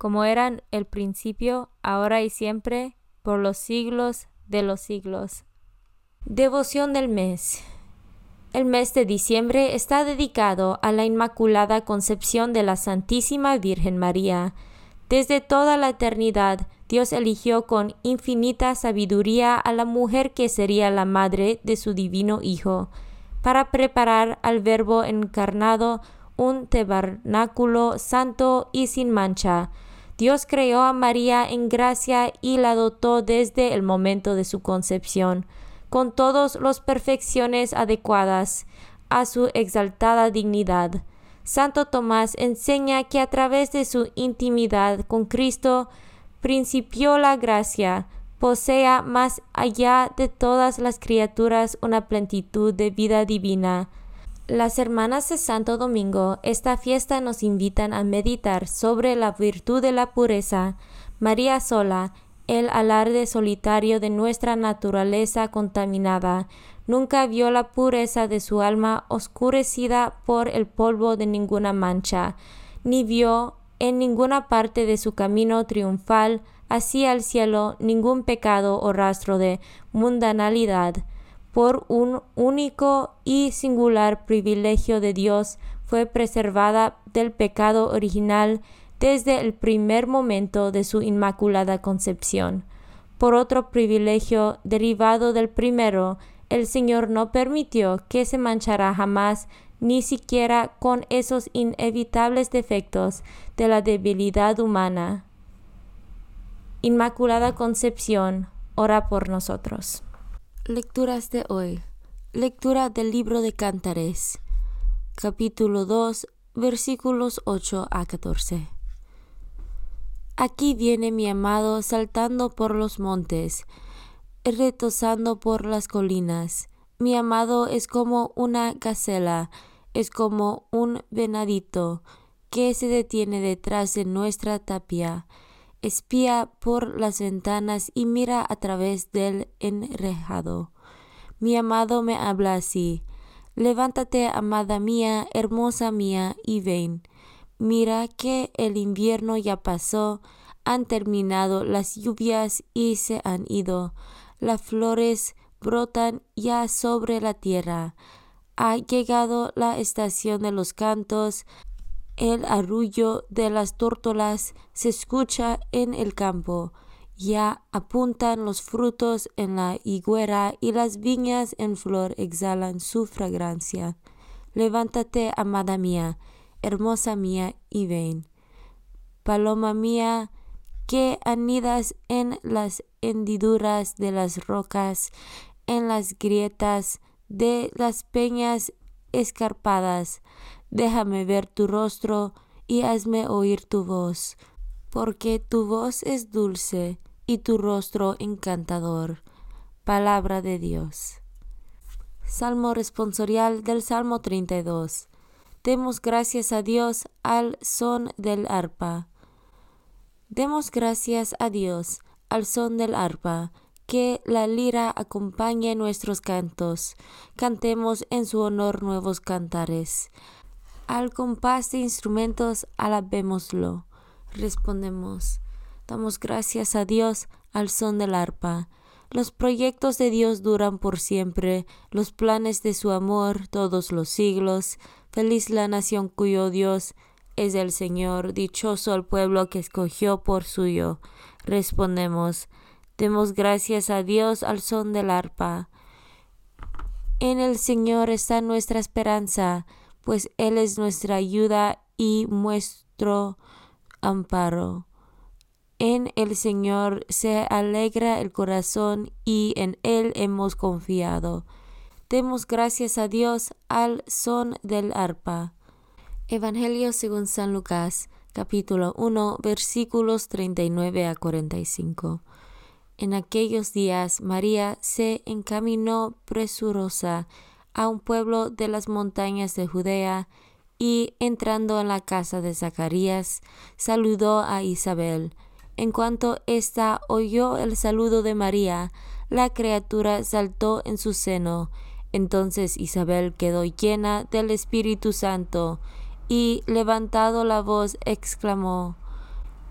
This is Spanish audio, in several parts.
como eran el principio, ahora y siempre, por los siglos de los siglos. Devoción del mes. El mes de diciembre está dedicado a la Inmaculada Concepción de la Santísima Virgen María. Desde toda la eternidad, Dios eligió con infinita sabiduría a la mujer que sería la madre de su divino Hijo, para preparar al Verbo encarnado un tabernáculo santo y sin mancha, Dios creó a María en gracia y la dotó desde el momento de su concepción, con todas las perfecciones adecuadas a su exaltada dignidad. Santo Tomás enseña que a través de su intimidad con Cristo principió la gracia, posea más allá de todas las criaturas una plenitud de vida divina, las hermanas de Santo Domingo, esta fiesta nos invitan a meditar sobre la virtud de la pureza. María sola, el alarde solitario de nuestra naturaleza contaminada, nunca vio la pureza de su alma oscurecida por el polvo de ninguna mancha, ni vio en ninguna parte de su camino triunfal hacia el cielo ningún pecado o rastro de mundanalidad por un único y singular privilegio de Dios, fue preservada del pecado original desde el primer momento de su inmaculada concepción. Por otro privilegio derivado del primero, el Señor no permitió que se manchara jamás ni siquiera con esos inevitables defectos de la debilidad humana. Inmaculada Concepción, ora por nosotros. Lecturas de hoy. Lectura del libro de Cantares, capítulo 2, versículos 8 a 14. Aquí viene mi amado saltando por los montes, retosando por las colinas. Mi amado es como una gacela, es como un venadito que se detiene detrás de nuestra tapia espía por las ventanas y mira a través del enrejado. Mi amado me habla así. Levántate, amada mía, hermosa mía, y ven. Mira que el invierno ya pasó, Han terminado las lluvias y se han ido. Las flores brotan ya sobre la tierra. Ha llegado la estación de los cantos. El arrullo de las tórtolas se escucha en el campo. Ya apuntan los frutos en la higuera y las viñas en flor exhalan su fragancia. Levántate, amada mía, hermosa mía, y ven. Paloma mía, que anidas en las hendiduras de las rocas, en las grietas de las peñas escarpadas, déjame ver tu rostro y hazme oír tu voz, porque tu voz es dulce y tu rostro encantador. Palabra de Dios. Salmo responsorial del Salmo 32. Demos gracias a Dios al son del arpa. Demos gracias a Dios al son del arpa, que la lira acompañe nuestros cantos. Cantemos en su honor nuevos cantares. Al compás de instrumentos alabémoslo. Respondemos. Damos gracias a Dios al son del arpa. Los proyectos de Dios duran por siempre, los planes de su amor todos los siglos. Feliz la nación cuyo Dios es el Señor, dichoso el pueblo que escogió por suyo. Respondemos, demos gracias a Dios al son del arpa. En el Señor está nuestra esperanza, pues Él es nuestra ayuda y nuestro amparo. En el Señor se alegra el corazón y en Él hemos confiado. Demos gracias a Dios al son del arpa. Evangelio según San Lucas, capítulo 1, versículos 39 a 45. En aquellos días María se encaminó presurosa a un pueblo de las montañas de Judea y entrando en la casa de Zacarías, saludó a Isabel. En cuanto ésta oyó el saludo de María, la criatura saltó en su seno. Entonces Isabel quedó llena del Espíritu Santo y, levantado la voz, exclamó,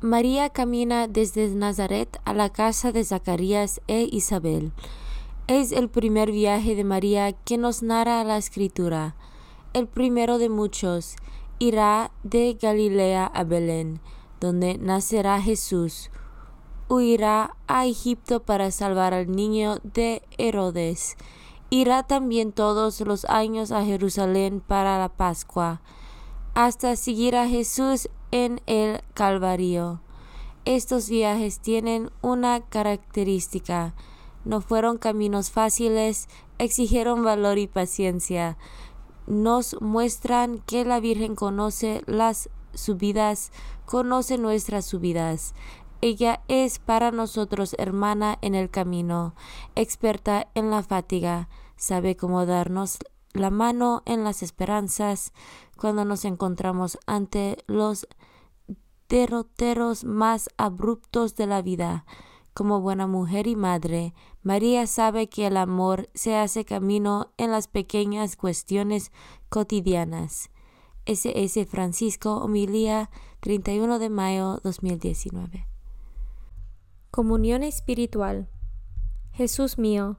María camina desde Nazaret a la casa de Zacarías e Isabel. Es el primer viaje de María que nos narra la escritura. El primero de muchos irá de Galilea a Belén, donde nacerá Jesús huirá a Egipto para salvar al niño de Herodes. Irá también todos los años a Jerusalén para la Pascua, hasta seguir a Jesús en el Calvario. Estos viajes tienen una característica. No fueron caminos fáciles, exigieron valor y paciencia. Nos muestran que la Virgen conoce las subidas, conoce nuestras subidas. Ella es para nosotros hermana en el camino, experta en la fatiga, sabe cómo darnos la mano en las esperanzas cuando nos encontramos ante los derroteros más abruptos de la vida. Como buena mujer y madre, María sabe que el amor se hace camino en las pequeñas cuestiones cotidianas. S.S. Francisco, homilía 31 de mayo 2019. Comunión espiritual. Jesús mío,